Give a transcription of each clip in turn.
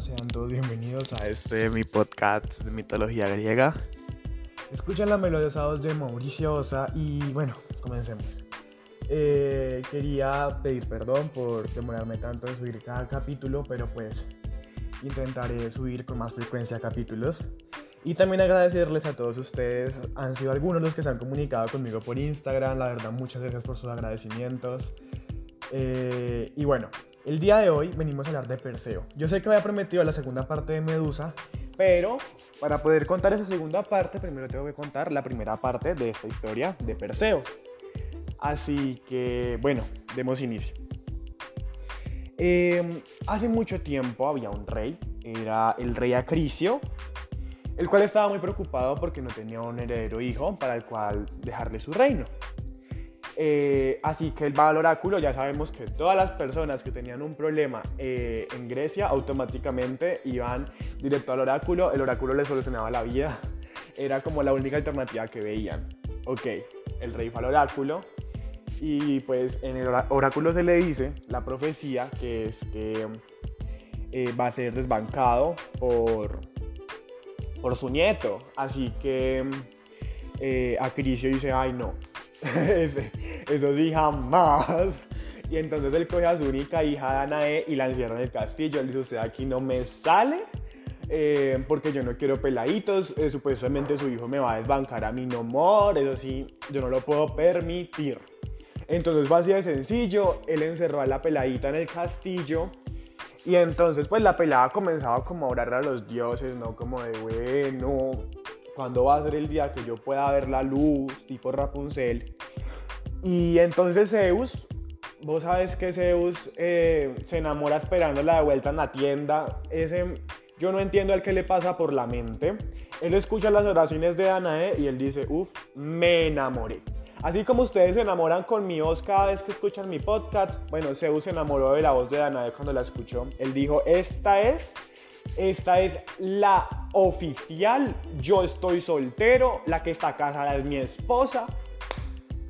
sean todos bienvenidos a este mi podcast de mitología griega. Escuchan la melodiosa voz de Mauricio Osa y bueno, comencemos. Eh, quería pedir perdón por demorarme tanto en subir cada capítulo, pero pues intentaré subir con más frecuencia capítulos. Y también agradecerles a todos ustedes, han sido algunos los que se han comunicado conmigo por Instagram, la verdad muchas gracias por sus agradecimientos. Eh, y bueno, el día de hoy venimos a hablar de Perseo. Yo sé que había prometido la segunda parte de Medusa, pero para poder contar esa segunda parte, primero tengo que contar la primera parte de esta historia de Perseo. Así que, bueno, demos inicio. Em, hace mucho tiempo había un rey, era el rey Acricio, el cual estaba muy preocupado porque no tenía un heredero hijo para el cual dejarle su reino. Eh, así que el va al oráculo, ya sabemos que todas las personas que tenían un problema eh, en Grecia automáticamente iban directo al oráculo, el oráculo les solucionaba la vida, era como la única alternativa que veían. Ok, el rey fue al oráculo y pues en el oráculo se le dice la profecía que es que eh, va a ser desbancado por, por su nieto, así que Acricio dice, ay no, Eso sí, jamás. Y entonces él coge a su única hija Danae y la encierra en el castillo. Él dice, usted aquí no me sale. Eh, porque yo no quiero peladitos, eh, supuestamente su hijo me va a desbancar a mi no more, eso sí, yo no lo puedo permitir. Entonces fue así de sencillo, él encerró a la peladita en el castillo y entonces pues la pelada comenzaba como a orar a los dioses, ¿no? Como de, bueno, ¿cuándo va a ser el día que yo pueda ver la luz, tipo Rapunzel? Y entonces Zeus, vos sabes que Zeus eh, se enamora esperándola de vuelta en la tienda. Ese, yo no entiendo al que le pasa por la mente. Él escucha las oraciones de Danae y él dice, uff, me enamoré. Así como ustedes se enamoran con mi voz cada vez que escuchan mi podcast, bueno, Zeus se enamoró de la voz de Danae cuando la escuchó. Él dijo, esta es esta es la oficial. Yo estoy soltero. La que está casada es mi esposa.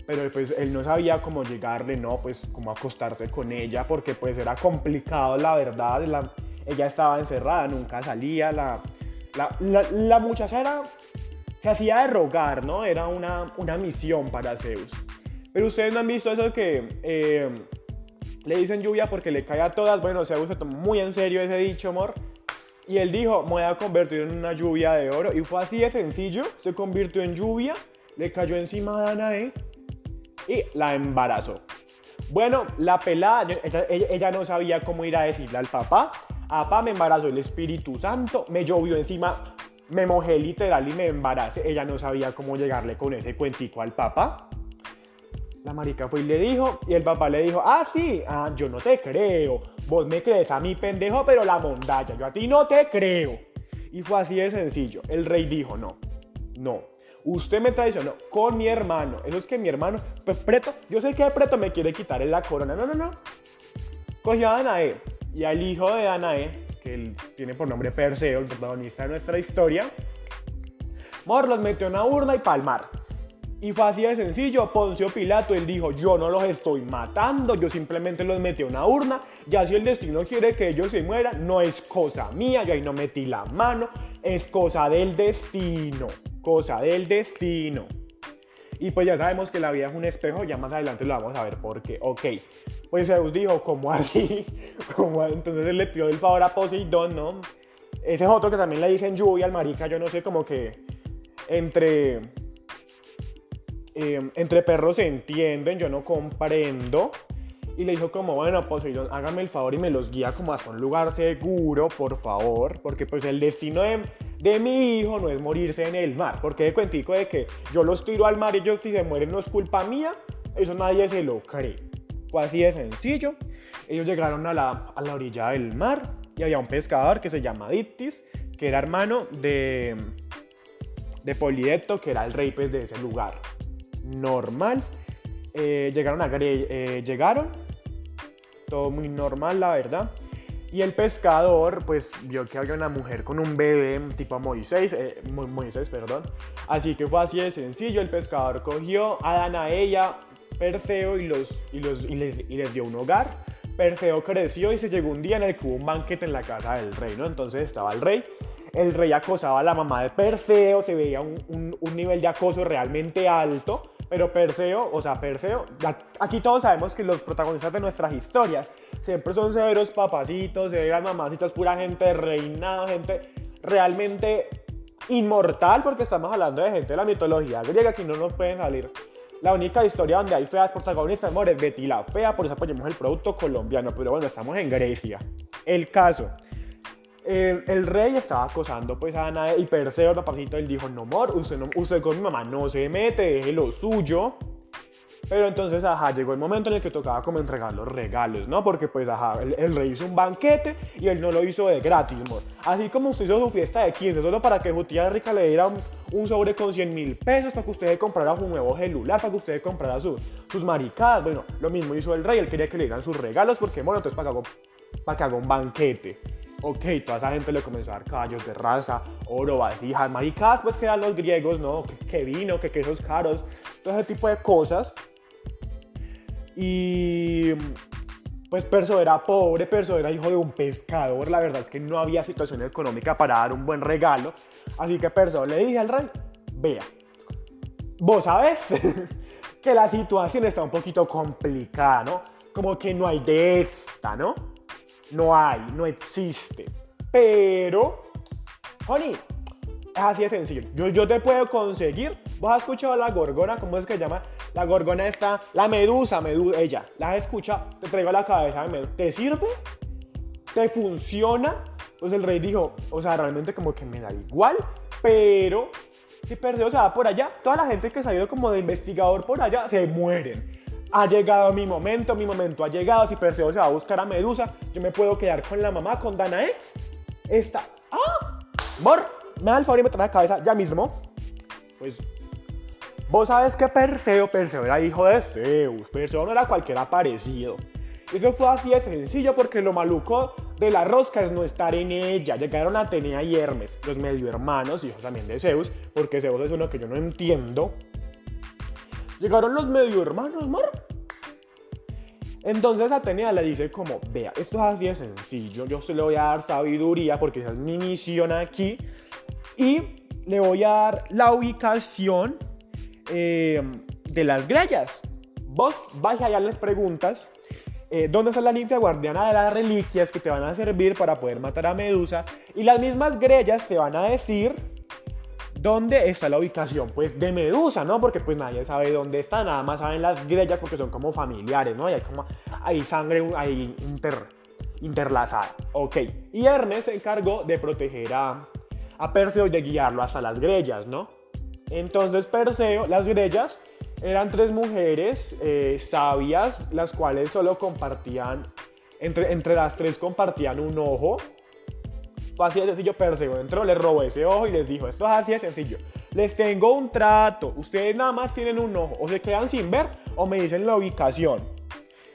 Pero pues él no sabía cómo llegarle, ¿no? Pues cómo acostarse con ella. Porque pues era complicado, la verdad. ella estaba encerrada, nunca salía. La, la, muchacha era, se hacía de rogar, ¿no? Era una, una misión para Zeus. Pero ustedes no han visto eso que... Eh, le dicen lluvia porque le cae a todas. Bueno, Zeus se tomó muy en serio ese dicho, amor. Y él dijo, me voy a convertir en una lluvia de oro. Y fue así de sencillo, se convirtió en lluvia, le cayó encima a Danae y la embarazó. Bueno, la pelada, ella, no sabía cómo ir a decirle al papá. Papá me embarazó el Espíritu Santo, me llovió encima, me mojé literal y me embaracé. Ella no sabía cómo llegarle con ese cuentico al papá. La marica fue y le dijo, y el papá le dijo, ah, sí, ah, yo no te creo. Vos me crees a mí, pendejo, pero la mondalla, yo a ti no te creo. Y fue así de sencillo. El rey dijo, no, no. Usted me traicionó con mi hermano. Eso es que mi hermano, pues Preto, yo sé que Preto me quiere quitar la corona. No, no, no. Cogió a Danae y al hijo de Danae, que él tiene por nombre Perseo, el protagonista de nuestra historia, Mor los metió en una urna y palmar. Y fue así de sencillo, Poncio Pilato, él dijo, yo no los estoy matando, yo simplemente los metí a una urna, ya si el destino quiere que ellos se mueran, no es cosa mía, yo ahí no metí la mano, es cosa del destino, cosa del destino. Y pues ya sabemos que la vida es un espejo, ya más adelante lo vamos a ver por qué. Ok, pues Zeus dijo, ¿cómo así? Entonces él le pidió el favor a Poseidón, ¿no? Ese es otro que también le dicen lluvia al marica, yo no sé, como que entre Em, entre perros se entienden, yo no comprendo. Y le dijo como, bueno, Poseidón, hágame el favor y me los guía como hasta un lugar seguro, por favor. Porque pues el destino de, de mi hijo no es morirse en el mar. Porque de cuentico de que yo los tiro al mar y ellos si se mueren no es culpa mía, eso nadie se lo cree. Fue así de sencillo. Ellos llegaron a la, a la orilla del mar y había un pescador que se llama Dictis, que era hermano de, de Polidecto, que era el rey pues, de ese lugar normal. Eh, llegaron a eh, llegaron, todo muy normal, la verdad. Y el pescador, pues, vio que había una mujer con un bebé, tipo Moisés, eh, Moisés, perdón. Así que fue así de sencillo. El pescador cogió a ella Perseo, y, los, y, los, y les, dio un hogar Perseo creció y se llegó un día en el que hubo un banquete en la casa del rey, ¿no? Entonces estaba el rey, el rey acosaba a la mamá de Perseo, se veía un, un nivel de acoso realmente alto, pero Perseo, o sea, Perseo, aquí todos sabemos que los protagonistas de nuestras historias siempre son severos papacitos, severas mamacitas, pura gente reinada, gente realmente inmortal, porque estamos hablando de gente de la mitología griega que no nos pueden salir. La única historia donde hay feas protagonistas, amor, es Betty la fea, por eso apoyamos el producto colombiano, pero bueno, estamos en Grecia. El caso, el, rey estaba acosando pues a Danae y Perseo, papacito, él dijo, no, amor, usted, no, con mi mamá no se mete, deje lo suyo. Pero entonces, ajá, llegó el momento en el que tocaba como entregar los regalos, ¿no? Porque pues, ajá, el, rey hizo un banquete y él no lo hizo de gratis, amor. Así como usted hizo su fiesta de 15 solo para que su tía rica le diera un, sobre con 100 mil pesos para que usted comprara un nuevo celular, para que usted comprara sus maricadas. Bueno, lo mismo hizo el rey, él quería que le dieran sus regalos porque, bueno, entonces para que haga un banquete. Ok, toda esa gente le comenzó a dar caballos de raza, oro, vasijas, maricadas, pues que eran los griegos, ¿no? Que, vino, que quesos caros, todo ese tipo de cosas. Y pues Perso era pobre, Perso era hijo de un pescador, la verdad es que no había situación económica para dar un buen regalo. Así que Perso le dije al rey, vea, vos sabes que la situación está un poquito complicada, ¿no? Como que no hay de esta, ¿no? No hay, no existe. Pero, honey, es así de sencillo. Yo, yo te puedo conseguir. ¿Vos has escuchado la gorgona? ¿Cómo es que se llama? La gorgona está, la medusa, medusa, ella. ¿La has escuchado? Te traigo a la cabeza de medusa. ¿Te sirve? ¿Te funciona? Pues el rey dijo, o sea, realmente como que me da igual, pero si Perseo se va por allá, toda la gente que ha ido como de investigador por allá se mueren ha llegado mi momento, mi momento ha llegado. Si Perseo se va a buscar a Medusa, yo me puedo quedar con la mamá, con Danae. Esta. ¡Ah! Mor, me da el favor y me trae la cabeza ya mismo. Pues. Vos sabes que Perseo, Perseo era hijo de Zeus. Perseo no era cualquiera parecido. Y eso fue así de sencillo porque lo maluco de la rosca es no estar en ella. Llegaron Atenea y Hermes, los medio hermanos, hijos también de Zeus, porque Zeus es uno que yo no entiendo. Llegaron los medio hermanos, mar. Entonces Atenea le dice como, vea, esto es así de sencillo, yo se le voy a dar sabiduría porque esa es mi misión aquí y le voy a dar la ubicación eh, de las grellas. Vos vais allá les preguntas eh, dónde está la ninfa guardiana de las reliquias que te van a servir para poder matar a Medusa y las mismas grellas te van a decir ¿Dónde está la ubicación? Pues de Medusa, ¿no? Porque pues nadie sabe dónde está, nada más saben las grellas porque son como familiares, ¿no? Hay como, hay sangre ahí inter, interlazada. Ok. Y Hermes se encargó de proteger a, a Perseo y de guiarlo hasta las grellas, ¿no? Entonces Perseo, las grellas eran tres mujeres eh, sabias, las cuales solo compartían, entre, entre las tres compartían un ojo fue así de sencillo, Perseo entró, le robó ese ojo y les dijo, esto es así de sencillo. Les tengo un trato, ustedes nada más tienen un ojo, o se quedan sin ver o me dicen la ubicación.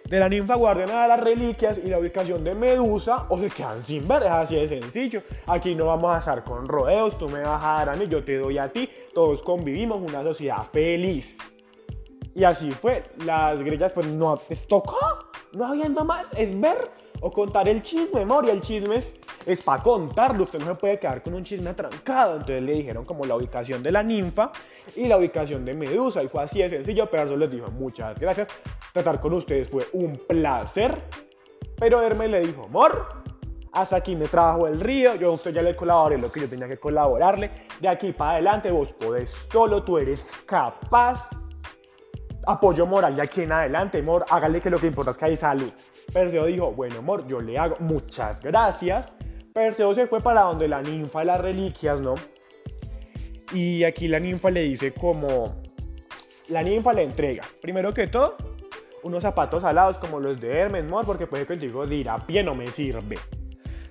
De la ninfa guardiana de las reliquias y la ubicación de Medusa o se quedan sin ver, es así de sencillo. Aquí no vamos a estar con rodeos, tú me vas a dar a mí, yo te doy a ti, todos convivimos una sociedad feliz. Y así fue, las grillas pues no les tocó, no habiendo más, es ver o contar el chisme, memoria, el chisme es es para contarlo, usted no se puede quedar con un chisme atrancado. Entonces le dijeron como la ubicación de la ninfa y la ubicación de Medusa. Y fue así de sencillo, pero eso les dijo muchas gracias. Tratar con ustedes fue un placer. Pero Hermes le dijo, amor, hasta aquí me trajo el río, yo a usted ya le colaboré lo que yo tenía que colaborarle. De aquí para adelante vos podés solo, tú eres capaz. Apoyo moral de aquí en adelante, amor, hágale que lo que importa es que hay salud. Perseo dijo, bueno, amor, yo le hago muchas gracias. Perseo se fue para donde la ninfa de las reliquias, ¿no? Y aquí la ninfa le dice como... La ninfa le entrega, primero que todo, unos zapatos alados como los de Hermes, ¿no? Porque puede que el digo dirá, pie no me sirve.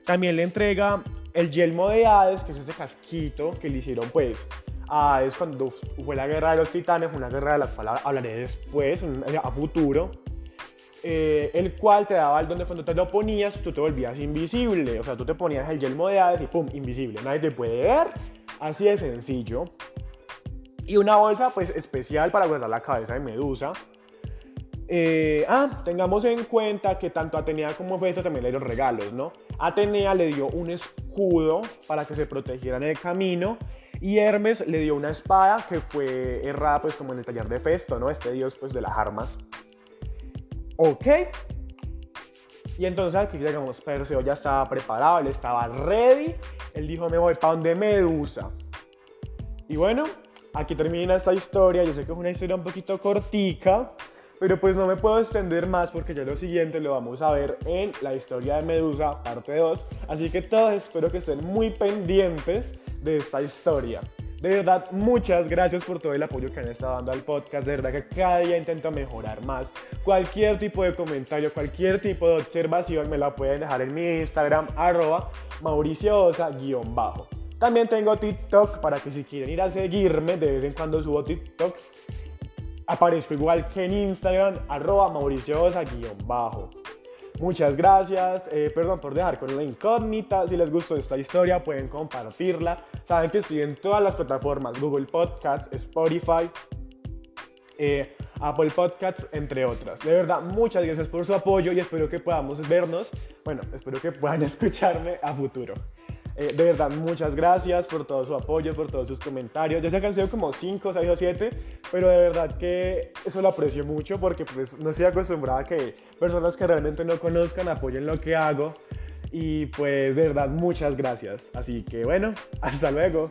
También le entrega el yelmo de Hades, que es ese casquito que le hicieron pues a Hades cuando fue la guerra de los titanes, una guerra de la cual hablaré después, a futuro. Eh, el cual te daba el donde cuando te lo ponías tú te volvías invisible. O sea, tú te ponías el yelmo de Hades y ¡pum! Invisible. Nadie te puede ver. Así de sencillo. Y una bolsa pues especial para guardar la cabeza de Medusa. Eh, ah, tengamos en cuenta que tanto Atenea como Hefesto también le dieron regalos, ¿no? Atenea le dio un escudo para que se protegiera en el camino y Hermes le dio una espada que fue errada pues como en el taller de Festo, ¿no? Este dios pues de las armas. Ok. Y entonces aquí llegamos, Perseo ya estaba preparado, él estaba ready. Él dijo, me voy para donde Medusa. Y bueno, aquí termina esta historia. Yo sé que es una historia un poquito cortica, pero pues no me puedo extender más porque ya lo siguiente lo vamos a ver en la historia de Medusa, parte 2. Así que todos espero que estén muy pendientes de esta historia. De verdad, muchas gracias por todo el apoyo que han estado dando al podcast. De verdad que cada día intento mejorar más. Cualquier tipo de comentario, cualquier tipo de observación me la pueden dejar en mi Instagram, arroba mauricioosa-bajo. También tengo TikTok para que si quieren ir a seguirme, de vez en cuando subo TikTok. Aparezco igual que en Instagram, arroba mauricioosa-bajo. Muchas gracias. Eh, perdón por dejar con la incógnita. Si les gustó esta historia, pueden compartirla. Saben que estoy en todas las plataformas: Google Podcasts, Spotify, eh, Apple Podcasts, entre otras. De verdad, muchas gracias por su apoyo y espero que podamos vernos. Bueno, espero que puedan escucharme a futuro. Eh, de verdad, muchas gracias por todo su apoyo, por todos sus comentarios. Ya se han sido como 5, 6 o 7, pero de verdad que eso lo aprecio mucho porque pues no estoy acostumbrada a que personas que realmente no conozcan apoyen lo que hago. Y pues de verdad, muchas gracias. Así que bueno, hasta luego.